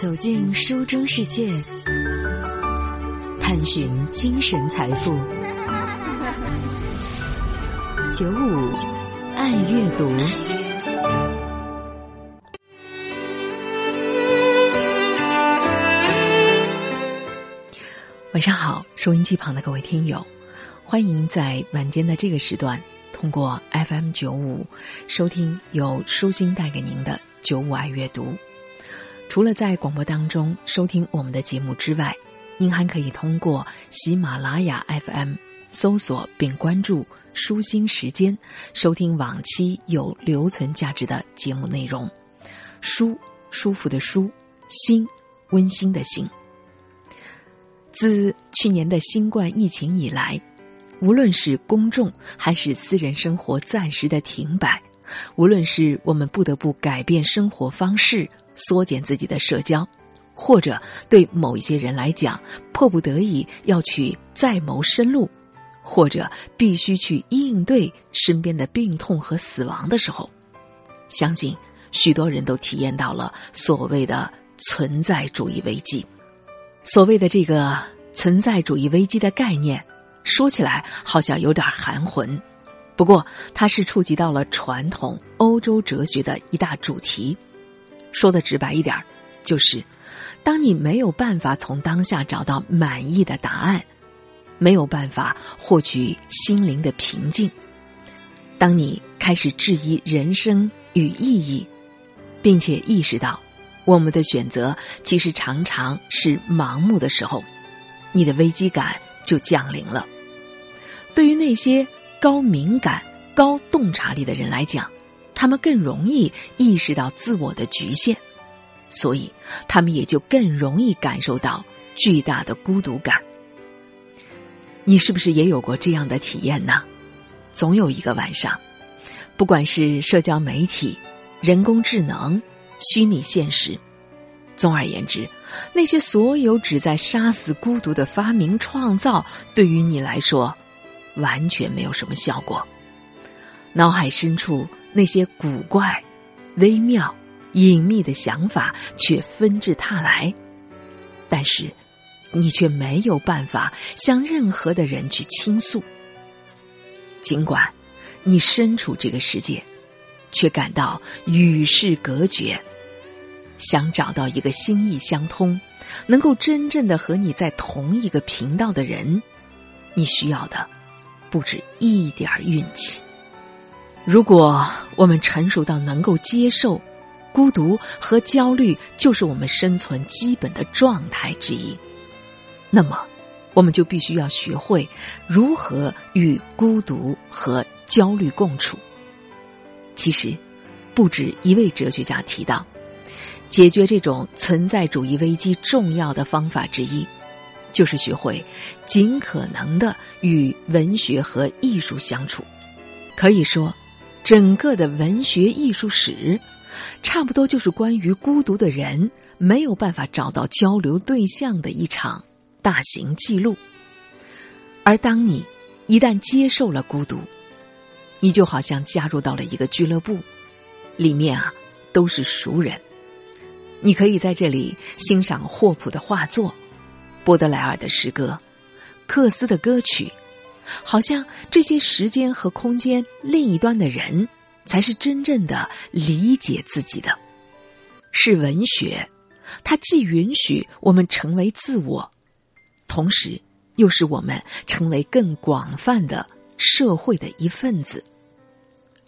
走进书中世界，探寻精神财富。九五爱阅读。晚上好，收音机旁的各位听友，欢迎在晚间的这个时段，通过 FM 九五收听由舒心带给您的九五爱阅读。除了在广播当中收听我们的节目之外，您还可以通过喜马拉雅 FM 搜索并关注“舒心时间”，收听往期有留存价值的节目内容。舒，舒服的舒；心，温馨的心。自去年的新冠疫情以来，无论是公众还是私人生活暂时的停摆，无论是我们不得不改变生活方式。缩减自己的社交，或者对某一些人来讲，迫不得已要去再谋生路，或者必须去应对身边的病痛和死亡的时候，相信许多人都体验到了所谓的存在主义危机。所谓的这个存在主义危机的概念，说起来好像有点含混，不过它是触及到了传统欧洲哲学的一大主题。说的直白一点儿，就是，当你没有办法从当下找到满意的答案，没有办法获取心灵的平静，当你开始质疑人生与意义，并且意识到我们的选择其实常常是盲目的时候，你的危机感就降临了。对于那些高敏感、高洞察力的人来讲。他们更容易意识到自我的局限，所以他们也就更容易感受到巨大的孤独感。你是不是也有过这样的体验呢？总有一个晚上，不管是社交媒体、人工智能、虚拟现实，总而言之，那些所有旨在杀死孤独的发明创造，对于你来说，完全没有什么效果。脑海深处。那些古怪、微妙、隐秘的想法却纷至沓来，但是你却没有办法向任何的人去倾诉。尽管你身处这个世界，却感到与世隔绝。想找到一个心意相通、能够真正的和你在同一个频道的人，你需要的不止一点运气。如果我们成熟到能够接受孤独和焦虑就是我们生存基本的状态之一，那么我们就必须要学会如何与孤独和焦虑共处。其实，不止一位哲学家提到，解决这种存在主义危机重要的方法之一，就是学会尽可能的与文学和艺术相处。可以说。整个的文学艺术史，差不多就是关于孤独的人没有办法找到交流对象的一场大型记录。而当你一旦接受了孤独，你就好像加入到了一个俱乐部，里面啊都是熟人。你可以在这里欣赏霍普的画作、波德莱尔的诗歌、克斯的歌曲。好像这些时间和空间另一端的人，才是真正的理解自己的。是文学，它既允许我们成为自我，同时又使我们成为更广泛的社会的一份子。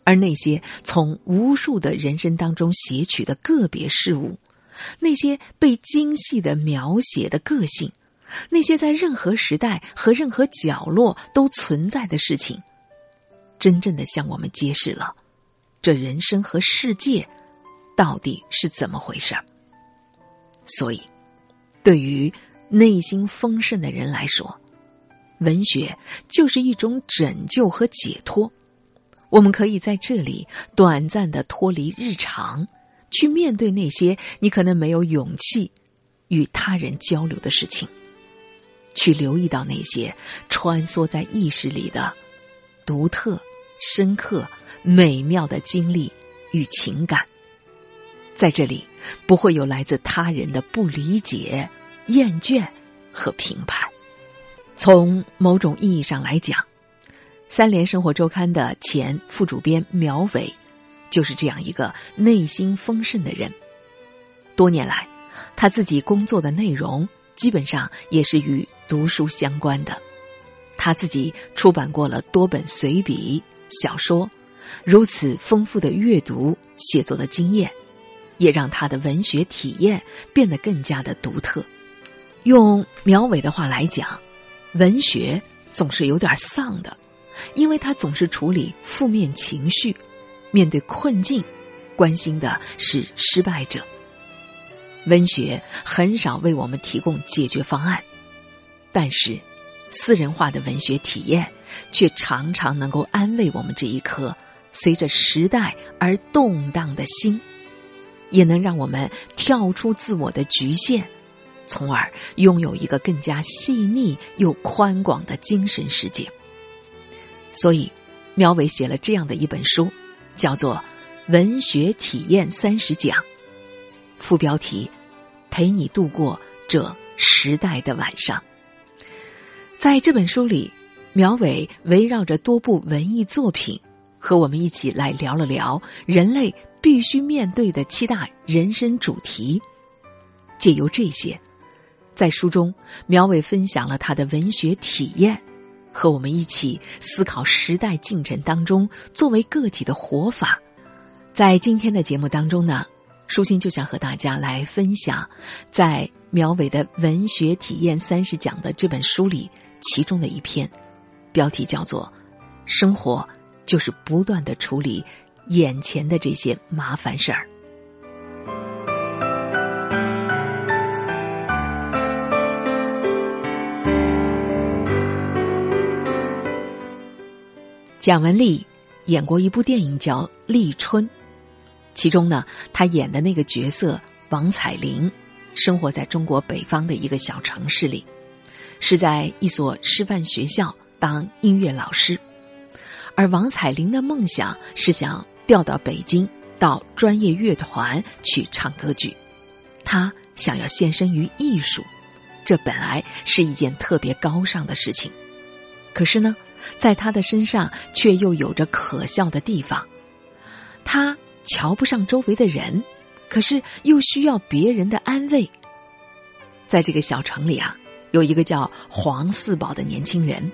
而那些从无数的人生当中撷取的个别事物，那些被精细的描写的个性。那些在任何时代和任何角落都存在的事情，真正的向我们揭示了，这人生和世界到底是怎么回事儿。所以，对于内心丰盛的人来说，文学就是一种拯救和解脱。我们可以在这里短暂的脱离日常，去面对那些你可能没有勇气与他人交流的事情。去留意到那些穿梭在意识里的独特、深刻、美妙的经历与情感，在这里不会有来自他人的不理解、厌倦和评判。从某种意义上来讲，《三联生活周刊》的前副主编苗伟，就是这样一个内心丰盛的人。多年来，他自己工作的内容基本上也是与读书相关的。他自己出版过了多本随笔、小说，如此丰富的阅读、写作的经验，也让他的文学体验变得更加的独特。用苗伟的话来讲。文学总是有点丧的，因为他总是处理负面情绪，面对困境，关心的是失败者。文学很少为我们提供解决方案，但是私人化的文学体验却常常能够安慰我们这一颗随着时代而动荡的心，也能让我们跳出自我的局限。从而拥有一个更加细腻又宽广的精神世界。所以，苗伟写了这样的一本书，叫做《文学体验三十讲》，副标题：陪你度过这时代的晚上。在这本书里，苗伟围绕着多部文艺作品，和我们一起来聊了聊人类必须面对的七大人生主题，借由这些。在书中，苗伟分享了他的文学体验，和我们一起思考时代进程当中作为个体的活法。在今天的节目当中呢，舒心就想和大家来分享，在苗伟的文学体验三十讲的这本书里，其中的一篇，标题叫做《生活就是不断的处理眼前的这些麻烦事儿》。蒋雯丽演过一部电影叫《立春》，其中呢，他演的那个角色王彩玲，生活在中国北方的一个小城市里，是在一所师范学校当音乐老师，而王彩玲的梦想是想调到北京到专业乐团去唱歌剧，她想要献身于艺术，这本来是一件特别高尚的事情，可是呢。在他的身上，却又有着可笑的地方。他瞧不上周围的人，可是又需要别人的安慰。在这个小城里啊，有一个叫黄四宝的年轻人，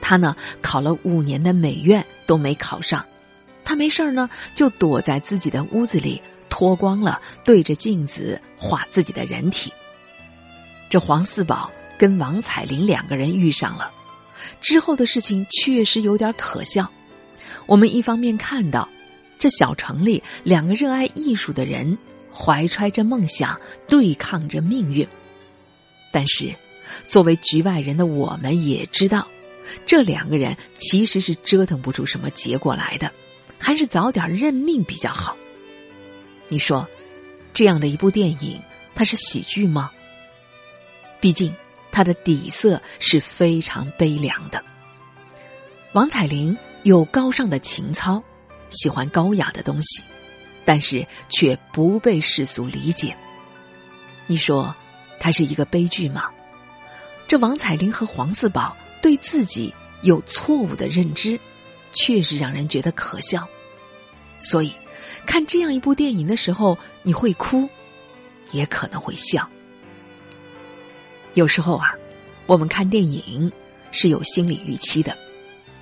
他呢考了五年的美院都没考上，他没事儿呢就躲在自己的屋子里脱光了，对着镜子画自己的人体。这黄四宝跟王彩玲两个人遇上了。之后的事情确实有点可笑。我们一方面看到，这小城里两个热爱艺术的人怀揣着梦想对抗着命运，但是作为局外人的我们也知道，这两个人其实是折腾不出什么结果来的，还是早点认命比较好。你说，这样的一部电影，它是喜剧吗？毕竟。它的底色是非常悲凉的。王彩玲有高尚的情操，喜欢高雅的东西，但是却不被世俗理解。你说，他是一个悲剧吗？这王彩玲和黄四宝对自己有错误的认知，确实让人觉得可笑。所以，看这样一部电影的时候，你会哭，也可能会笑。有时候啊，我们看电影是有心理预期的，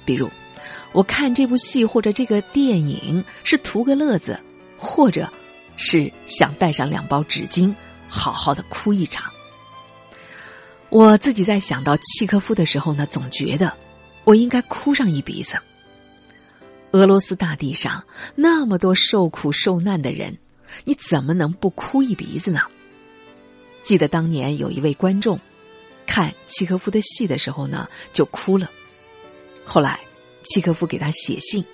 比如我看这部戏或者这个电影是图个乐子，或者是想带上两包纸巾，好好的哭一场。我自己在想到契科夫的时候呢，总觉得我应该哭上一鼻子。俄罗斯大地上那么多受苦受难的人，你怎么能不哭一鼻子呢？记得当年有一位观众看契诃夫的戏的时候呢，就哭了。后来契诃夫给他写信，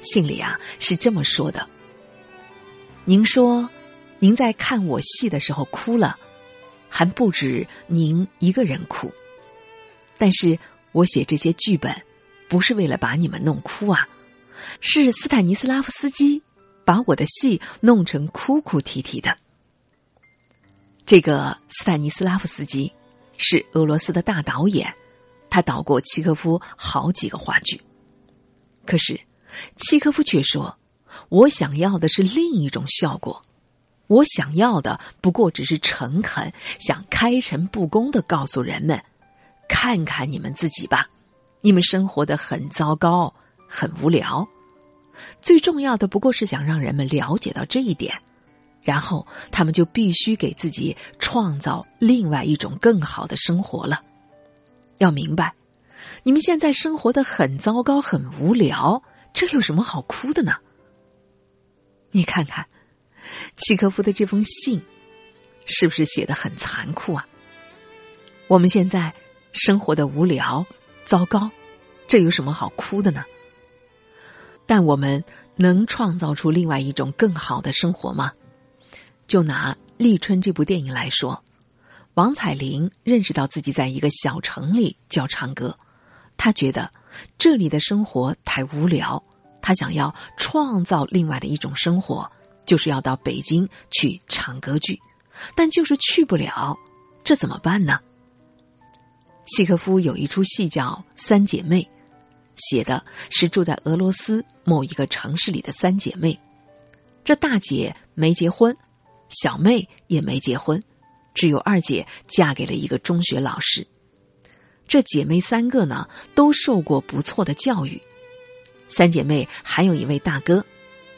信里啊是这么说的：“您说您在看我戏的时候哭了，还不止您一个人哭。但是我写这些剧本，不是为了把你们弄哭啊，是斯坦尼斯拉夫斯基把我的戏弄成哭哭啼啼的。这个斯坦尼斯拉夫斯基是俄罗斯的大导演，他导过契诃夫好几个话剧。可是，契诃夫却说：“我想要的是另一种效果，我想要的不过只是诚恳，想开诚布公的告诉人们，看看你们自己吧，你们生活的很糟糕，很无聊。最重要的不过是想让人们了解到这一点。”然后他们就必须给自己创造另外一种更好的生活了。要明白，你们现在生活的很糟糕、很无聊，这有什么好哭的呢？你看看，契诃夫的这封信，是不是写的很残酷啊？我们现在生活的无聊、糟糕，这有什么好哭的呢？但我们能创造出另外一种更好的生活吗？就拿《立春》这部电影来说，王彩玲认识到自己在一个小城里教唱歌，他觉得这里的生活太无聊，他想要创造另外的一种生活，就是要到北京去唱歌剧，但就是去不了，这怎么办呢？契诃夫有一出戏叫《三姐妹》，写的是住在俄罗斯某一个城市里的三姐妹，这大姐没结婚。小妹也没结婚，只有二姐嫁给了一个中学老师。这姐妹三个呢，都受过不错的教育。三姐妹还有一位大哥，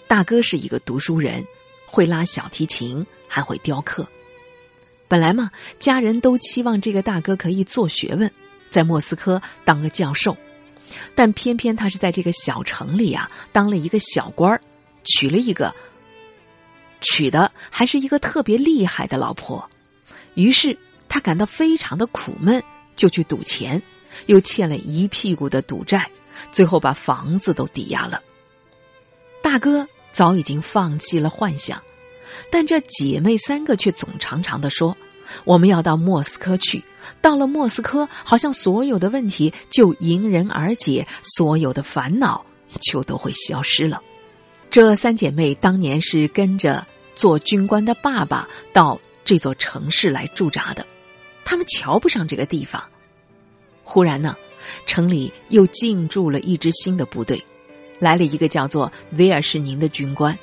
大哥是一个读书人，会拉小提琴，还会雕刻。本来嘛，家人都期望这个大哥可以做学问，在莫斯科当个教授，但偏偏他是在这个小城里啊，当了一个小官儿，娶了一个。娶的还是一个特别厉害的老婆，于是他感到非常的苦闷，就去赌钱，又欠了一屁股的赌债，最后把房子都抵押了。大哥早已经放弃了幻想，但这姐妹三个却总常常的说：“我们要到莫斯科去，到了莫斯科，好像所有的问题就迎刃而解，所有的烦恼就都会消失了。”这三姐妹当年是跟着做军官的爸爸到这座城市来驻扎的，他们瞧不上这个地方。忽然呢，城里又进驻了一支新的部队，来了一个叫做威尔士宁的军官。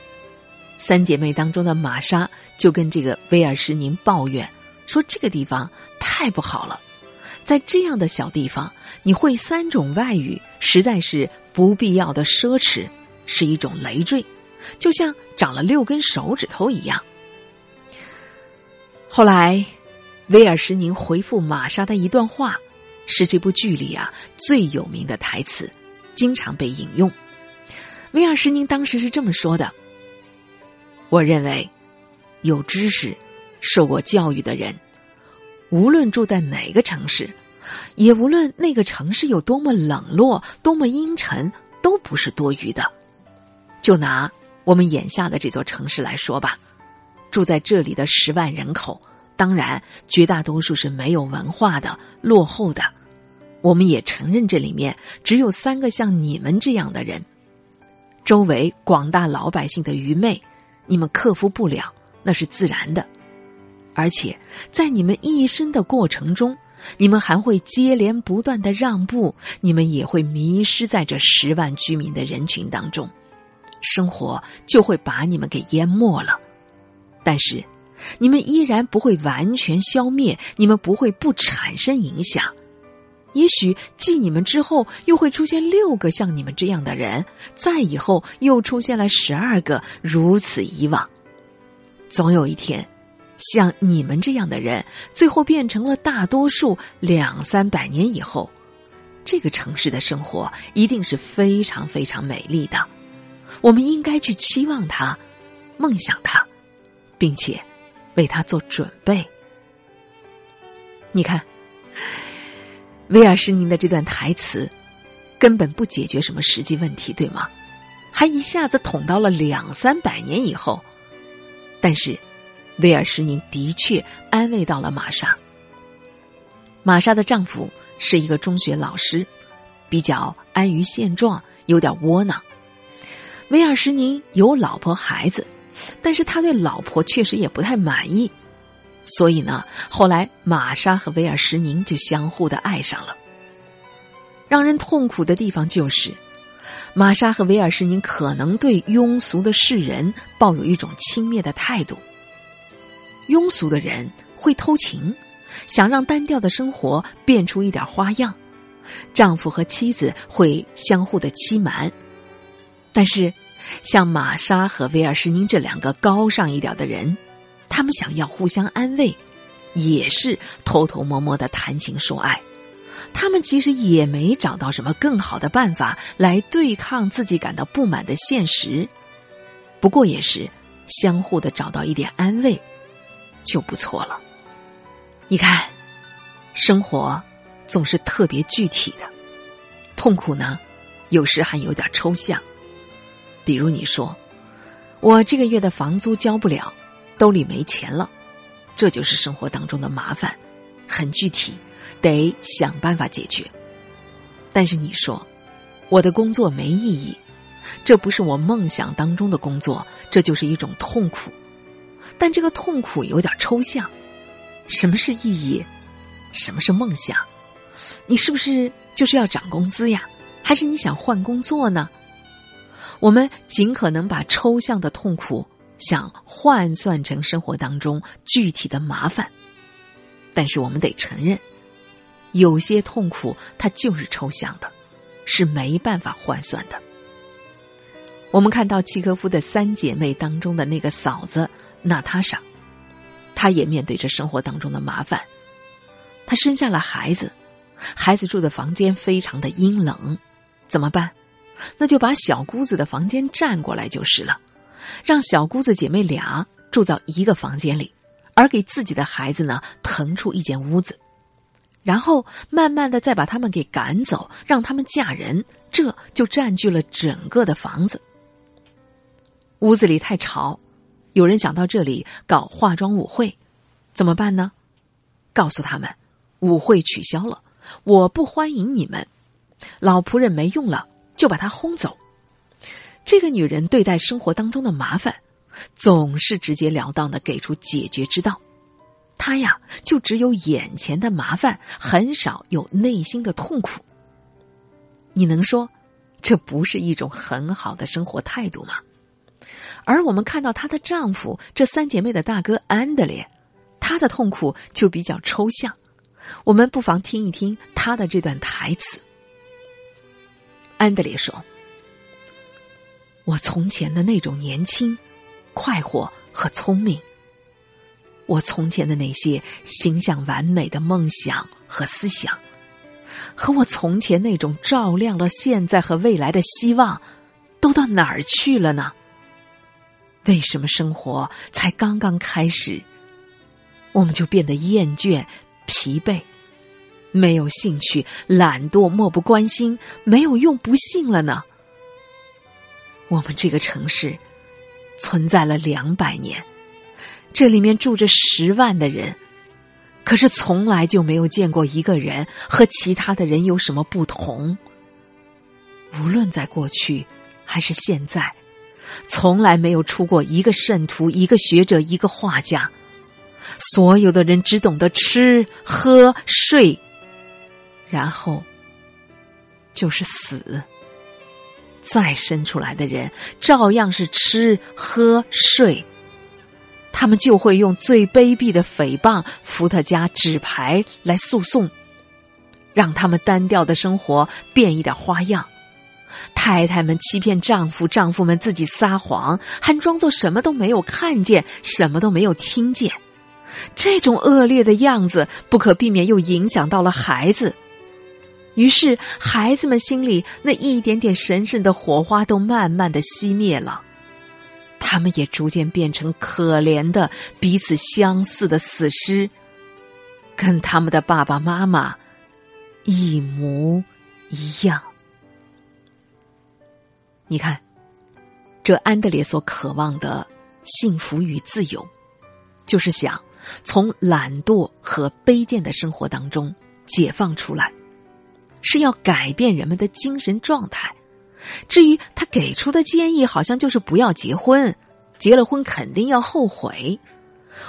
三姐妹当中的玛莎就跟这个威尔士宁抱怨说：“这个地方太不好了，在这样的小地方，你会三种外语，实在是不必要的奢侈。”是一种累赘，就像长了六根手指头一样。后来，威尔什宁回复玛莎的一段话，是这部剧里啊最有名的台词，经常被引用。威尔什宁当时是这么说的：“我认为，有知识、受过教育的人，无论住在哪个城市，也无论那个城市有多么冷落、多么阴沉，都不是多余的。”就拿我们眼下的这座城市来说吧，住在这里的十万人口，当然绝大多数是没有文化的、落后的。我们也承认这里面只有三个像你们这样的人。周围广大老百姓的愚昧，你们克服不了，那是自然的。而且在你们一生的过程中，你们还会接连不断的让步，你们也会迷失在这十万居民的人群当中。生活就会把你们给淹没了，但是你们依然不会完全消灭，你们不会不产生影响。也许继你们之后又会出现六个像你们这样的人，再以后又出现了十二个，如此以往。总有一天，像你们这样的人最后变成了大多数。两三百年以后，这个城市的生活一定是非常非常美丽的。我们应该去期望它，梦想它，并且为他做准备。你看，威尔士宁的这段台词根本不解决什么实际问题，对吗？还一下子捅到了两三百年以后。但是，威尔士宁的确安慰到了玛莎。玛莎的丈夫是一个中学老师，比较安于现状，有点窝囊。威尔士宁有老婆孩子，但是他对老婆确实也不太满意。所以呢，后来玛莎和威尔什宁就相互的爱上了。让人痛苦的地方就是，玛莎和威尔什宁可能对庸俗的世人抱有一种轻蔑的态度。庸俗的人会偷情，想让单调的生活变出一点花样；丈夫和妻子会相互的欺瞒。但是，像玛莎和威尔士宁这两个高尚一点的人，他们想要互相安慰，也是偷偷摸摸的谈情说爱。他们其实也没找到什么更好的办法来对抗自己感到不满的现实，不过也是相互的找到一点安慰，就不错了。你看，生活总是特别具体的，痛苦呢，有时还有点抽象。比如你说，我这个月的房租交不了，兜里没钱了，这就是生活当中的麻烦，很具体。得想办法解决。但是你说，我的工作没意义，这不是我梦想当中的工作，这就是一种痛苦。但这个痛苦有点抽象，什么是意义？什么是梦想？你是不是就是要涨工资呀？还是你想换工作呢？我们尽可能把抽象的痛苦想换算成生活当中具体的麻烦，但是我们得承认。有些痛苦，它就是抽象的，是没办法换算的。我们看到契诃夫的三姐妹当中的那个嫂子娜塔莎，她也面对着生活当中的麻烦。她生下了孩子，孩子住的房间非常的阴冷，怎么办？那就把小姑子的房间占过来就是了，让小姑子姐妹俩住到一个房间里，而给自己的孩子呢腾出一间屋子。然后慢慢的再把他们给赶走，让他们嫁人，这就占据了整个的房子。屋子里太吵，有人想到这里搞化妆舞会，怎么办呢？告诉他们，舞会取消了，我不欢迎你们，老仆人没用了，就把他轰走。这个女人对待生活当中的麻烦，总是直截了当的给出解决之道。她呀，就只有眼前的麻烦，很少有内心的痛苦。你能说，这不是一种很好的生活态度吗？而我们看到她的丈夫，这三姐妹的大哥安德烈，他的痛苦就比较抽象。我们不妨听一听他的这段台词。安德烈说：“我从前的那种年轻、快活和聪明。”我从前的那些形象完美的梦想和思想，和我从前那种照亮了现在和未来的希望，都到哪儿去了呢？为什么生活才刚刚开始，我们就变得厌倦、疲惫、没有兴趣、懒惰、漠不关心、没有用、不信了呢？我们这个城市存在了两百年。这里面住着十万的人，可是从来就没有见过一个人和其他的人有什么不同。无论在过去还是现在，从来没有出过一个圣徒、一个学者、一个画家。所有的人只懂得吃喝睡，然后就是死。再生出来的人，照样是吃喝睡。他们就会用最卑鄙的诽谤、伏特加、纸牌来诉讼，让他们单调的生活变一点花样。太太们欺骗丈夫，丈夫们自己撒谎，还装作什么都没有看见，什么都没有听见。这种恶劣的样子，不可避免又影响到了孩子。于是，孩子们心里那一点点神圣的火花都慢慢的熄灭了。他们也逐渐变成可怜的、彼此相似的死尸，跟他们的爸爸妈妈一模一样。你看，这安德烈所渴望的幸福与自由，就是想从懒惰和卑贱的生活当中解放出来，是要改变人们的精神状态。至于他给出的建议，好像就是不要结婚，结了婚肯定要后悔。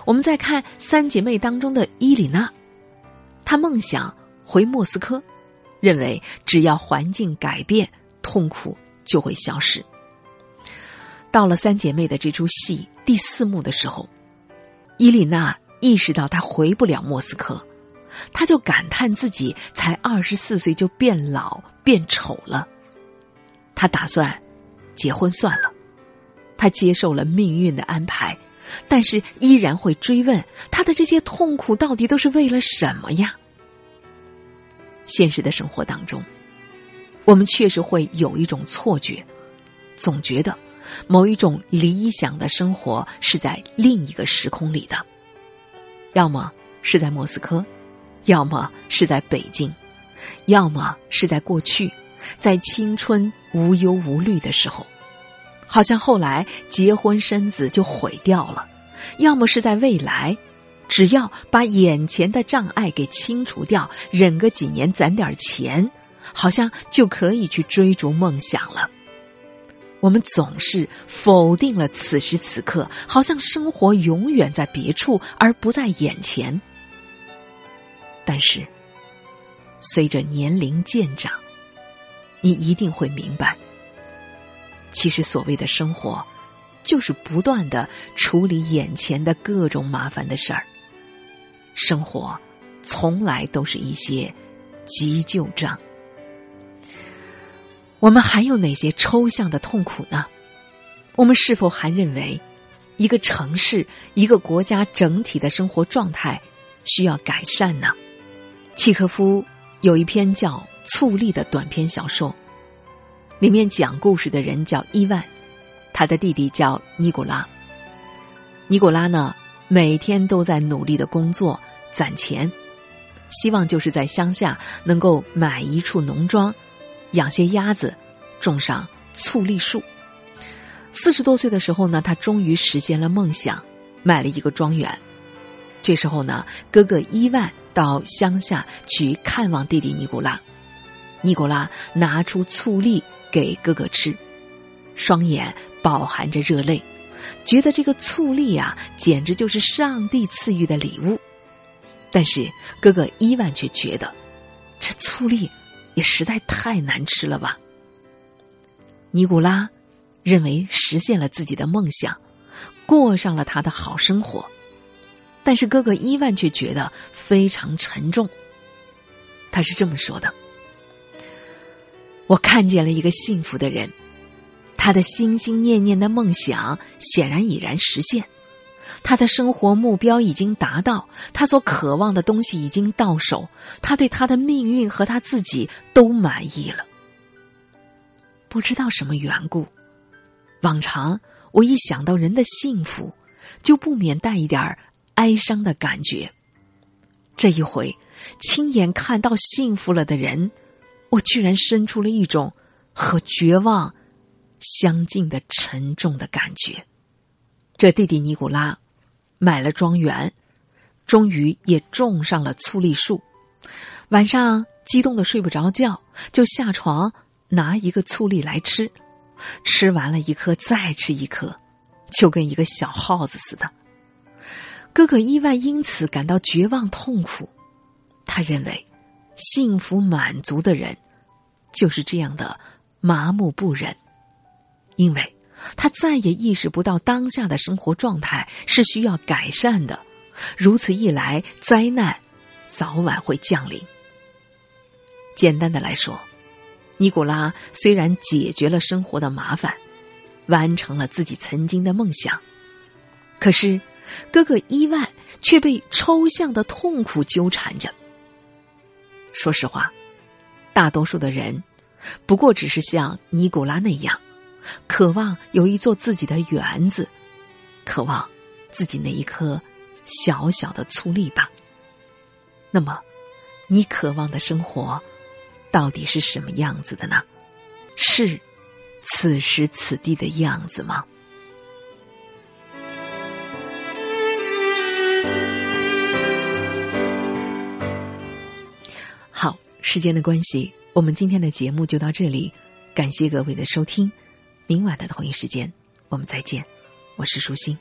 我们再看三姐妹当中的伊里娜，她梦想回莫斯科，认为只要环境改变，痛苦就会消失。到了三姐妹的这出戏第四幕的时候，伊丽娜意识到她回不了莫斯科，他就感叹自己才二十四岁就变老变丑了。他打算结婚算了，他接受了命运的安排，但是依然会追问他的这些痛苦到底都是为了什么呀？现实的生活当中，我们确实会有一种错觉，总觉得。某一种理想的生活是在另一个时空里的，要么是在莫斯科，要么是在北京，要么是在过去，在青春无忧无虑的时候，好像后来结婚生子就毁掉了；要么是在未来，只要把眼前的障碍给清除掉，忍个几年攒点钱，好像就可以去追逐梦想了。我们总是否定了此时此刻，好像生活永远在别处而不在眼前。但是，随着年龄渐长，你一定会明白，其实所谓的生活，就是不断的处理眼前的各种麻烦的事儿。生活，从来都是一些急救账。我们还有哪些抽象的痛苦呢？我们是否还认为，一个城市、一个国家整体的生活状态需要改善呢？契诃夫有一篇叫《醋栗》的短篇小说，里面讲故事的人叫伊万，他的弟弟叫尼古拉。尼古拉呢，每天都在努力的工作攒钱，希望就是在乡下能够买一处农庄。养些鸭子，种上醋栗树。四十多岁的时候呢，他终于实现了梦想，买了一个庄园。这时候呢，哥哥伊万到乡下去看望弟弟尼古拉。尼古拉拿出醋栗给哥哥吃，双眼饱含着热泪，觉得这个醋栗啊，简直就是上帝赐予的礼物。但是哥哥伊万却觉得，这醋栗。也实在太难吃了吧。尼古拉认为实现了自己的梦想，过上了他的好生活，但是哥哥伊万却觉得非常沉重。他是这么说的：“我看见了一个幸福的人，他的心心念念的梦想显然已然实现。”他的生活目标已经达到，他所渴望的东西已经到手，他对他的命运和他自己都满意了。不知道什么缘故，往常我一想到人的幸福，就不免带一点哀伤的感觉。这一回，亲眼看到幸福了的人，我居然生出了一种和绝望相近的沉重的感觉。这弟弟尼古拉。买了庄园，终于也种上了醋栗树。晚上激动的睡不着觉，就下床拿一个醋栗来吃。吃完了一颗，再吃一颗，就跟一个小耗子似的。哥哥伊万因此感到绝望痛苦。他认为，幸福满足的人就是这样的麻木不仁，因为。他再也意识不到当下的生活状态是需要改善的，如此一来，灾难早晚会降临。简单的来说，尼古拉虽然解决了生活的麻烦，完成了自己曾经的梦想，可是哥哥伊万却被抽象的痛苦纠缠着。说实话，大多数的人不过只是像尼古拉那样。渴望有一座自己的园子，渴望自己那一颗小小的粗粒吧。那么，你渴望的生活到底是什么样子的呢？是此时此地的样子吗？时间的关系，我们今天的节目就到这里，感谢各位的收听。明晚的同一时间，我们再见。我是舒心。